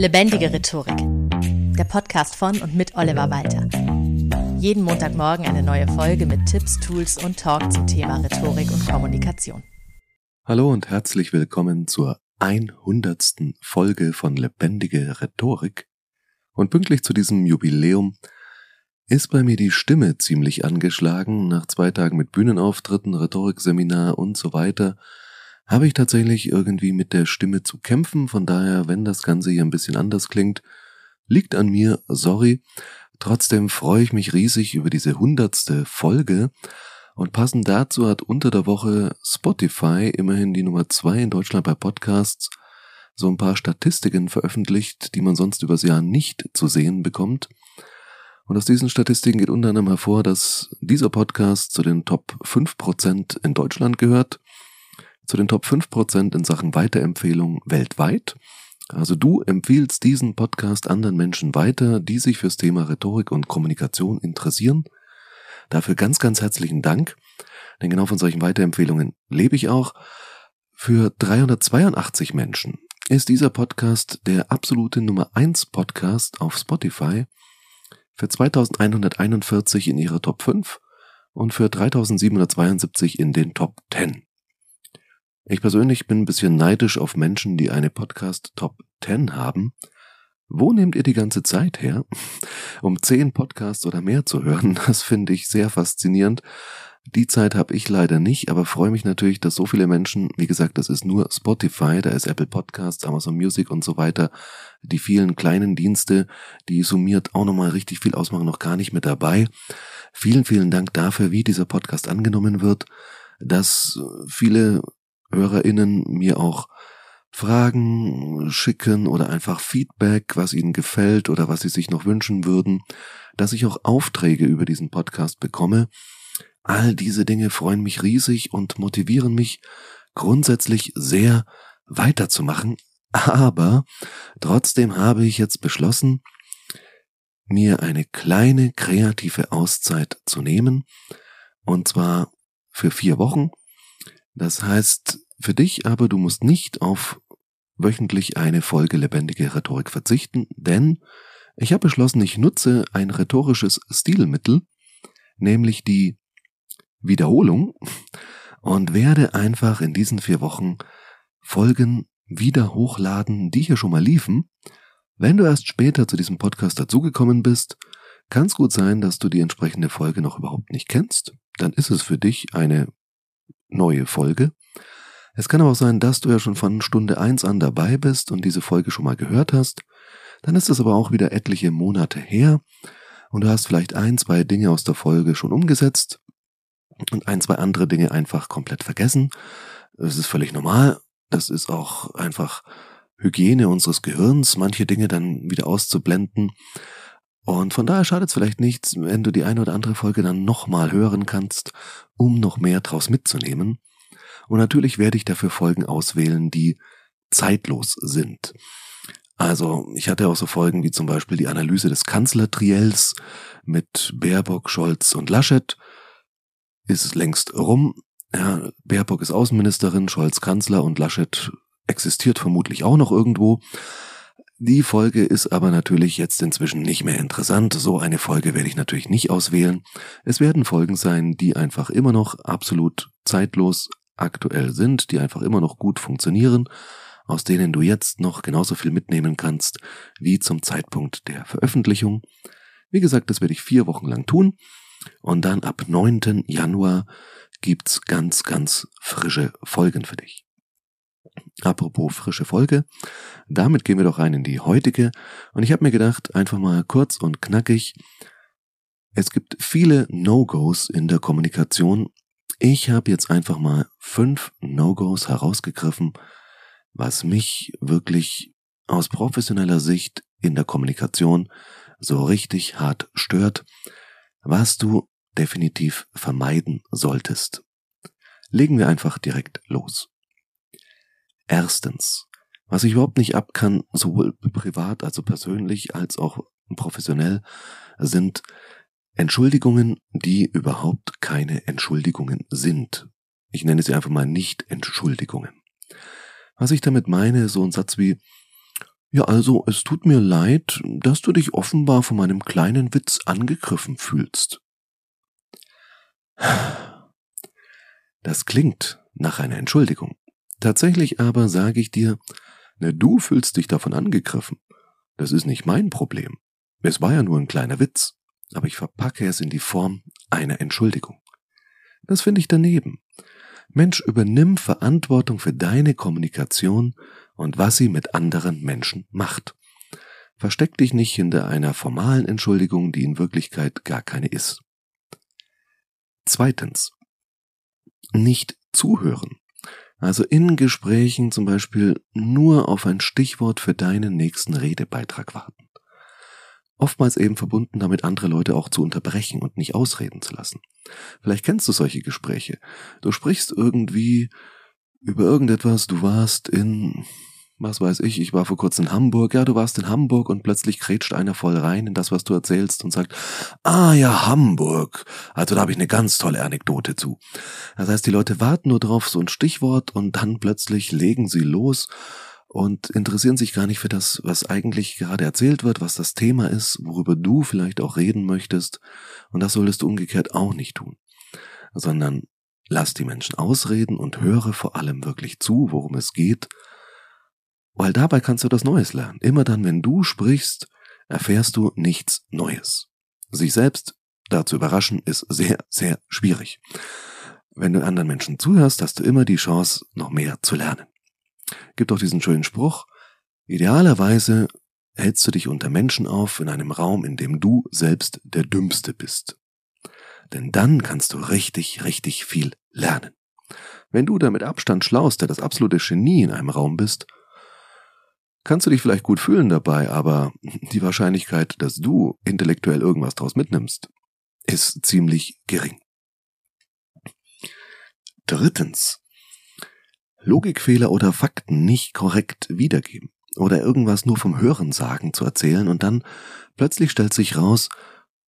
Lebendige Rhetorik. Der Podcast von und mit Oliver Walter. Jeden Montagmorgen eine neue Folge mit Tipps, Tools und Talk zum Thema Rhetorik und Kommunikation. Hallo und herzlich willkommen zur 100. Folge von Lebendige Rhetorik. Und pünktlich zu diesem Jubiläum ist bei mir die Stimme ziemlich angeschlagen. Nach zwei Tagen mit Bühnenauftritten, Rhetorikseminar und so weiter habe ich tatsächlich irgendwie mit der Stimme zu kämpfen. Von daher, wenn das Ganze hier ein bisschen anders klingt, liegt an mir, sorry. Trotzdem freue ich mich riesig über diese hundertste Folge. Und passend dazu hat unter der Woche Spotify, immerhin die Nummer zwei in Deutschland bei Podcasts, so ein paar Statistiken veröffentlicht, die man sonst übers Jahr nicht zu sehen bekommt. Und aus diesen Statistiken geht unter anderem hervor, dass dieser Podcast zu den Top 5% in Deutschland gehört zu den Top 5% in Sachen Weiterempfehlung weltweit. Also du empfiehlst diesen Podcast anderen Menschen weiter, die sich fürs Thema Rhetorik und Kommunikation interessieren. Dafür ganz, ganz herzlichen Dank. Denn genau von solchen Weiterempfehlungen lebe ich auch. Für 382 Menschen ist dieser Podcast der absolute Nummer 1 Podcast auf Spotify. Für 2141 in ihrer Top 5 und für 3772 in den Top 10. Ich persönlich bin ein bisschen neidisch auf Menschen, die eine Podcast Top 10 haben. Wo nehmt ihr die ganze Zeit her? Um zehn Podcasts oder mehr zu hören, das finde ich sehr faszinierend. Die Zeit habe ich leider nicht, aber freue mich natürlich, dass so viele Menschen, wie gesagt, das ist nur Spotify, da ist Apple Podcasts, Amazon Music und so weiter, die vielen kleinen Dienste, die summiert auch nochmal richtig viel ausmachen, noch gar nicht mit dabei. Vielen, vielen Dank dafür, wie dieser Podcast angenommen wird, dass viele HörerInnen mir auch Fragen schicken oder einfach Feedback, was ihnen gefällt oder was sie sich noch wünschen würden, dass ich auch Aufträge über diesen Podcast bekomme. All diese Dinge freuen mich riesig und motivieren mich grundsätzlich sehr weiterzumachen. Aber trotzdem habe ich jetzt beschlossen, mir eine kleine kreative Auszeit zu nehmen. Und zwar für vier Wochen. Das heißt, für dich aber, du musst nicht auf wöchentlich eine Folge lebendige Rhetorik verzichten, denn ich habe beschlossen, ich nutze ein rhetorisches Stilmittel, nämlich die Wiederholung und werde einfach in diesen vier Wochen Folgen wieder hochladen, die hier schon mal liefen. Wenn du erst später zu diesem Podcast dazugekommen bist, kann es gut sein, dass du die entsprechende Folge noch überhaupt nicht kennst. Dann ist es für dich eine neue Folge. Es kann aber auch sein, dass du ja schon von Stunde eins an dabei bist und diese Folge schon mal gehört hast. Dann ist es aber auch wieder etliche Monate her und du hast vielleicht ein, zwei Dinge aus der Folge schon umgesetzt und ein, zwei andere Dinge einfach komplett vergessen. Das ist völlig normal. Das ist auch einfach Hygiene unseres Gehirns, manche Dinge dann wieder auszublenden. Und von daher schadet es vielleicht nichts, wenn du die eine oder andere Folge dann nochmal hören kannst, um noch mehr draus mitzunehmen. Und natürlich werde ich dafür Folgen auswählen, die zeitlos sind. Also ich hatte auch so Folgen wie zum Beispiel die Analyse des Kanzlertriels mit Baerbock, Scholz und Laschet. Ist längst rum. Ja, Baerbock ist Außenministerin, Scholz Kanzler und Laschet existiert vermutlich auch noch irgendwo. Die Folge ist aber natürlich jetzt inzwischen nicht mehr interessant. So eine Folge werde ich natürlich nicht auswählen. Es werden Folgen sein, die einfach immer noch absolut zeitlos aktuell sind, die einfach immer noch gut funktionieren, aus denen du jetzt noch genauso viel mitnehmen kannst wie zum Zeitpunkt der Veröffentlichung. Wie gesagt, das werde ich vier Wochen lang tun und dann ab 9. Januar gibt's ganz, ganz frische Folgen für dich. Apropos frische Folge, damit gehen wir doch rein in die heutige und ich habe mir gedacht, einfach mal kurz und knackig, es gibt viele No-Gos in der Kommunikation ich habe jetzt einfach mal fünf No-Gos herausgegriffen, was mich wirklich aus professioneller Sicht in der Kommunikation so richtig hart stört, was du definitiv vermeiden solltest. Legen wir einfach direkt los. Erstens, was ich überhaupt nicht ab kann, sowohl privat, also persönlich, als auch professionell, sind Entschuldigungen, die überhaupt keine Entschuldigungen sind. Ich nenne sie einfach mal nicht Entschuldigungen. Was ich damit meine, so ein Satz wie, Ja, also es tut mir leid, dass du dich offenbar von meinem kleinen Witz angegriffen fühlst. Das klingt nach einer Entschuldigung. Tatsächlich aber sage ich dir, ne, du fühlst dich davon angegriffen. Das ist nicht mein Problem. Es war ja nur ein kleiner Witz, aber ich verpacke es in die Form einer Entschuldigung. Das finde ich daneben. Mensch, übernimm Verantwortung für deine Kommunikation und was sie mit anderen Menschen macht. Versteck dich nicht hinter einer formalen Entschuldigung, die in Wirklichkeit gar keine ist. Zweitens. Nicht zuhören. Also in Gesprächen zum Beispiel nur auf ein Stichwort für deinen nächsten Redebeitrag warten. Oftmals eben verbunden damit, andere Leute auch zu unterbrechen und nicht ausreden zu lassen. Vielleicht kennst du solche Gespräche. Du sprichst irgendwie über irgendetwas, du warst in, was weiß ich, ich war vor kurzem in Hamburg, ja, du warst in Hamburg und plötzlich krätscht einer voll rein in das, was du erzählst und sagt, ah ja, Hamburg. Also da habe ich eine ganz tolle Anekdote zu. Das heißt, die Leute warten nur drauf, so ein Stichwort und dann plötzlich legen sie los und interessieren sich gar nicht für das, was eigentlich gerade erzählt wird, was das Thema ist, worüber du vielleicht auch reden möchtest. Und das solltest du umgekehrt auch nicht tun, sondern lass die Menschen ausreden und höre vor allem wirklich zu, worum es geht, weil dabei kannst du das Neues lernen. Immer dann, wenn du sprichst, erfährst du nichts Neues. Sich selbst dazu überraschen ist sehr, sehr schwierig. Wenn du anderen Menschen zuhörst, hast du immer die Chance, noch mehr zu lernen gibt auch diesen schönen Spruch, idealerweise hältst du dich unter Menschen auf in einem Raum, in dem du selbst der Dümmste bist. Denn dann kannst du richtig, richtig viel lernen. Wenn du da mit Abstand schlauste, das absolute Genie in einem Raum bist, kannst du dich vielleicht gut fühlen dabei, aber die Wahrscheinlichkeit, dass du intellektuell irgendwas draus mitnimmst, ist ziemlich gering. Drittens, Logikfehler oder Fakten nicht korrekt wiedergeben oder irgendwas nur vom Hörensagen zu erzählen und dann plötzlich stellt sich raus,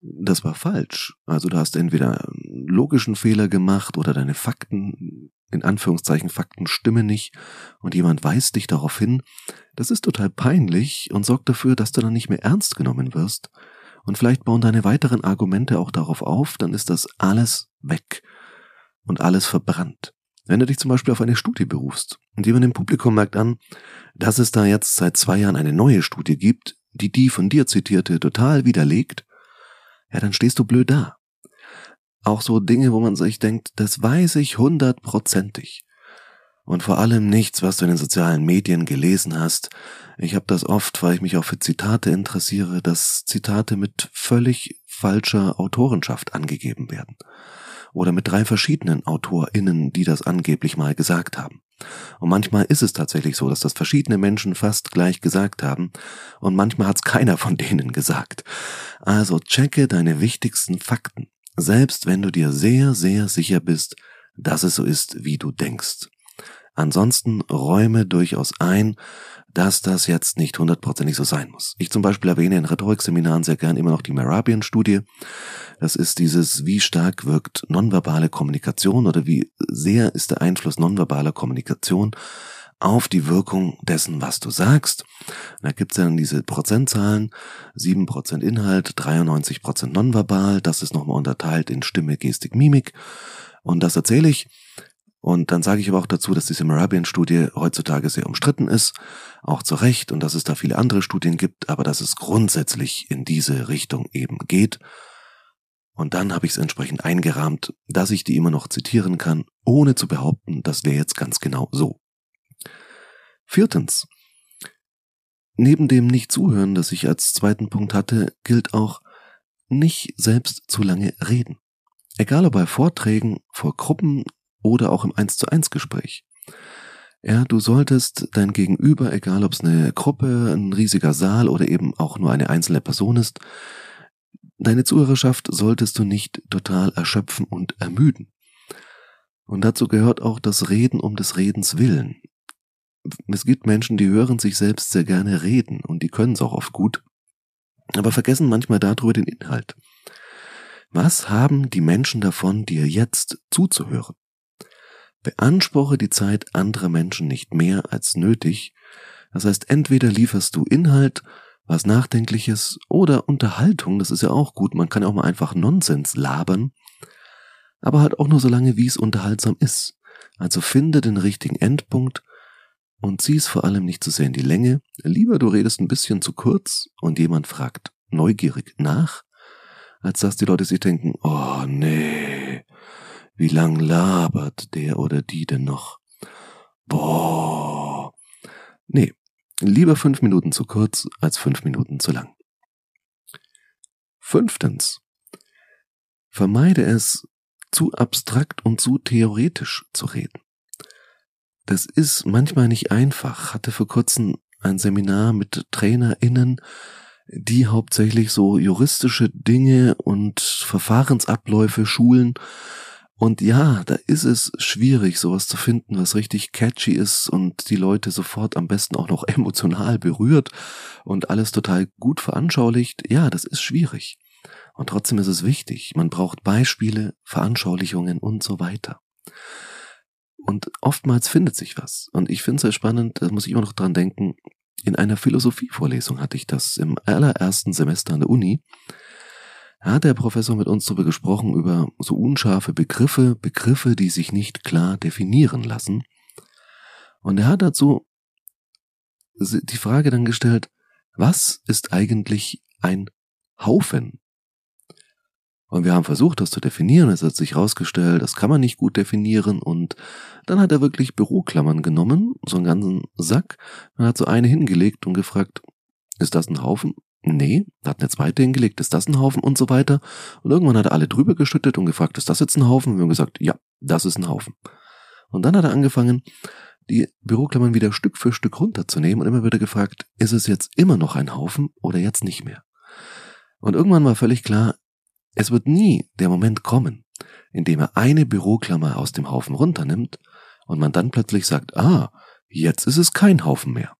das war falsch. Also du hast entweder logischen Fehler gemacht oder deine Fakten, in Anführungszeichen Fakten stimmen nicht und jemand weist dich darauf hin. Das ist total peinlich und sorgt dafür, dass du dann nicht mehr ernst genommen wirst. Und vielleicht bauen deine weiteren Argumente auch darauf auf, dann ist das alles weg und alles verbrannt. Wenn du dich zum Beispiel auf eine Studie berufst und jemand im Publikum merkt an, dass es da jetzt seit zwei Jahren eine neue Studie gibt, die die von dir zitierte total widerlegt, ja, dann stehst du blöd da. Auch so Dinge, wo man sich denkt, das weiß ich hundertprozentig. Und vor allem nichts, was du in den sozialen Medien gelesen hast. Ich habe das oft, weil ich mich auch für Zitate interessiere, dass Zitate mit völlig falscher Autorenschaft angegeben werden oder mit drei verschiedenen AutorInnen, die das angeblich mal gesagt haben. Und manchmal ist es tatsächlich so, dass das verschiedene Menschen fast gleich gesagt haben und manchmal hat es keiner von denen gesagt. Also checke deine wichtigsten Fakten, selbst wenn du dir sehr, sehr sicher bist, dass es so ist, wie du denkst. Ansonsten räume durchaus ein, dass das jetzt nicht hundertprozentig so sein muss. Ich zum Beispiel erwähne in Rhetorikseminaren sehr gern immer noch die Merabian-Studie. Das ist dieses, wie stark wirkt nonverbale Kommunikation oder wie sehr ist der Einfluss nonverbaler Kommunikation auf die Wirkung dessen, was du sagst. Da gibt's dann diese Prozentzahlen, 7% Inhalt, 93% nonverbal, das ist nochmal unterteilt in Stimme, Gestik, Mimik. Und das erzähle ich und dann sage ich aber auch dazu, dass diese Merabian-Studie heutzutage sehr umstritten ist, auch zu Recht, und dass es da viele andere Studien gibt, aber dass es grundsätzlich in diese Richtung eben geht. Und dann habe ich es entsprechend eingerahmt, dass ich die immer noch zitieren kann, ohne zu behaupten, das wäre jetzt ganz genau so. Viertens. Neben dem Nicht-Zuhören, das ich als zweiten Punkt hatte, gilt auch nicht selbst zu lange reden. Egal ob bei Vorträgen, vor Gruppen oder auch im 1 zu 1 Gespräch. Ja, du solltest dein Gegenüber, egal ob es eine Gruppe, ein riesiger Saal oder eben auch nur eine einzelne Person ist, deine Zuhörerschaft solltest du nicht total erschöpfen und ermüden. Und dazu gehört auch das Reden um des Redens willen. Es gibt Menschen, die hören sich selbst sehr gerne reden und die können es auch oft gut, aber vergessen manchmal darüber den Inhalt. Was haben die Menschen davon, dir jetzt zuzuhören? Beanspruche die Zeit anderer Menschen nicht mehr als nötig, Das heißt, entweder lieferst du Inhalt, was Nachdenkliches oder Unterhaltung, das ist ja auch gut, man kann ja auch mal einfach Nonsens labern, aber halt auch nur so lange, wie es unterhaltsam ist. Also finde den richtigen Endpunkt und zieh es vor allem nicht zu sehr in die Länge. Lieber du redest ein bisschen zu kurz und jemand fragt neugierig nach, als dass die Leute sich denken, oh nee, wie lang labert der oder die denn noch? Boah. Nee, lieber fünf Minuten zu kurz als fünf Minuten zu lang. Fünftens. Vermeide es, zu abstrakt und zu theoretisch zu reden. Das ist manchmal nicht einfach. Hatte vor kurzem ein Seminar mit TrainerInnen, die hauptsächlich so juristische Dinge und Verfahrensabläufe schulen. Und ja, da ist es schwierig, sowas zu finden, was richtig catchy ist und die Leute sofort am besten auch noch emotional berührt und alles total gut veranschaulicht. Ja, das ist schwierig. Und trotzdem ist es wichtig. Man braucht Beispiele, Veranschaulichungen und so weiter. Und oftmals findet sich was. Und ich finde es sehr spannend, da muss ich immer noch dran denken, in einer Philosophievorlesung hatte ich das im allerersten Semester an der Uni. Hat der Professor mit uns darüber gesprochen, über so unscharfe Begriffe, Begriffe, die sich nicht klar definieren lassen. Und er hat dazu die Frage dann gestellt, was ist eigentlich ein Haufen? Und wir haben versucht, das zu definieren. Es hat sich herausgestellt, das kann man nicht gut definieren. Und dann hat er wirklich Büroklammern genommen, so einen ganzen Sack. Dann hat so eine hingelegt und gefragt, ist das ein Haufen? Nee, hat eine zweite hingelegt, ist das ein Haufen und so weiter. Und irgendwann hat er alle drüber geschüttet und gefragt, ist das jetzt ein Haufen? Und wir haben gesagt, ja, das ist ein Haufen. Und dann hat er angefangen, die Büroklammern wieder Stück für Stück runterzunehmen und immer wieder gefragt, ist es jetzt immer noch ein Haufen oder jetzt nicht mehr? Und irgendwann war völlig klar, es wird nie der Moment kommen, in dem er eine Büroklammer aus dem Haufen runternimmt und man dann plötzlich sagt, ah, jetzt ist es kein Haufen mehr.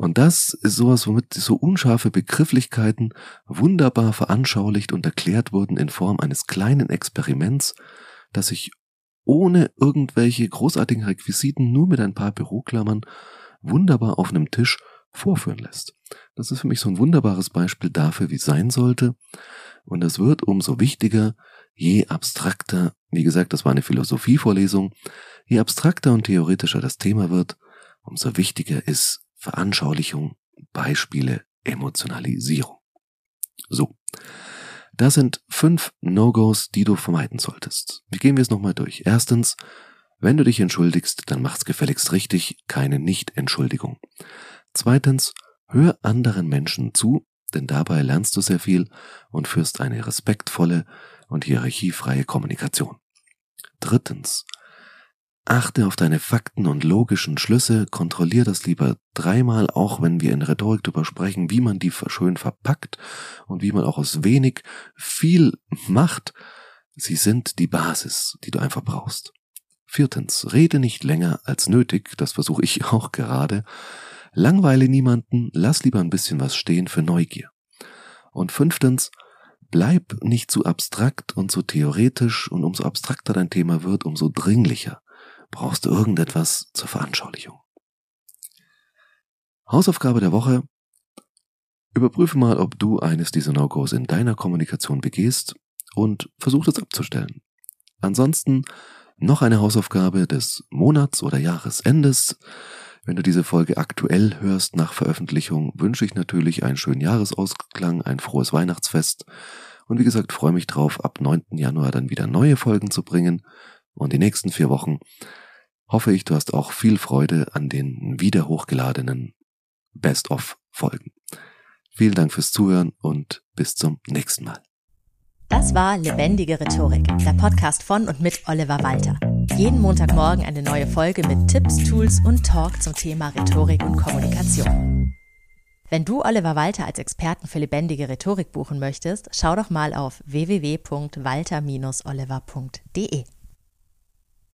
Und das ist sowas, womit so unscharfe Begrifflichkeiten wunderbar veranschaulicht und erklärt wurden in Form eines kleinen Experiments, das sich ohne irgendwelche großartigen Requisiten nur mit ein paar Büroklammern wunderbar auf einem Tisch vorführen lässt. Das ist für mich so ein wunderbares Beispiel dafür, wie es sein sollte, und es wird umso wichtiger, je abstrakter, wie gesagt, das war eine Philosophievorlesung, je abstrakter und theoretischer das Thema wird, umso wichtiger ist Veranschaulichung, Beispiele, Emotionalisierung. So. Das sind fünf No-Gos, die du vermeiden solltest. Wie gehen wir es nochmal durch? Erstens, wenn du dich entschuldigst, dann mach's gefälligst richtig, keine Nicht-Entschuldigung. Zweitens, hör anderen Menschen zu, denn dabei lernst du sehr viel und führst eine respektvolle und hierarchiefreie Kommunikation. Drittens. Achte auf deine Fakten und logischen Schlüsse, kontrollier das lieber dreimal, auch wenn wir in Rhetorik darüber sprechen, wie man die schön verpackt und wie man auch aus wenig viel macht. Sie sind die Basis, die du einfach brauchst. Viertens, rede nicht länger als nötig, das versuche ich auch gerade, Langweile niemanden, lass lieber ein bisschen was stehen für Neugier. Und fünftens, bleib nicht zu abstrakt und zu theoretisch und umso abstrakter dein Thema wird, umso dringlicher brauchst du irgendetwas zur Veranschaulichung. Hausaufgabe der Woche. Überprüfe mal, ob du eines dieser No-Gos in deiner Kommunikation begehst und versuch es abzustellen. Ansonsten noch eine Hausaufgabe des Monats- oder Jahresendes. Wenn du diese Folge aktuell hörst nach Veröffentlichung, wünsche ich natürlich einen schönen Jahresausklang, ein frohes Weihnachtsfest. Und wie gesagt, freue mich drauf, ab 9. Januar dann wieder neue Folgen zu bringen. Und die nächsten vier Wochen hoffe ich, du hast auch viel Freude an den wieder hochgeladenen Best-of-Folgen. Vielen Dank fürs Zuhören und bis zum nächsten Mal. Das war Lebendige Rhetorik, der Podcast von und mit Oliver Walter. Jeden Montagmorgen eine neue Folge mit Tipps, Tools und Talk zum Thema Rhetorik und Kommunikation. Wenn du Oliver Walter als Experten für lebendige Rhetorik buchen möchtest, schau doch mal auf www.walter-oliver.de.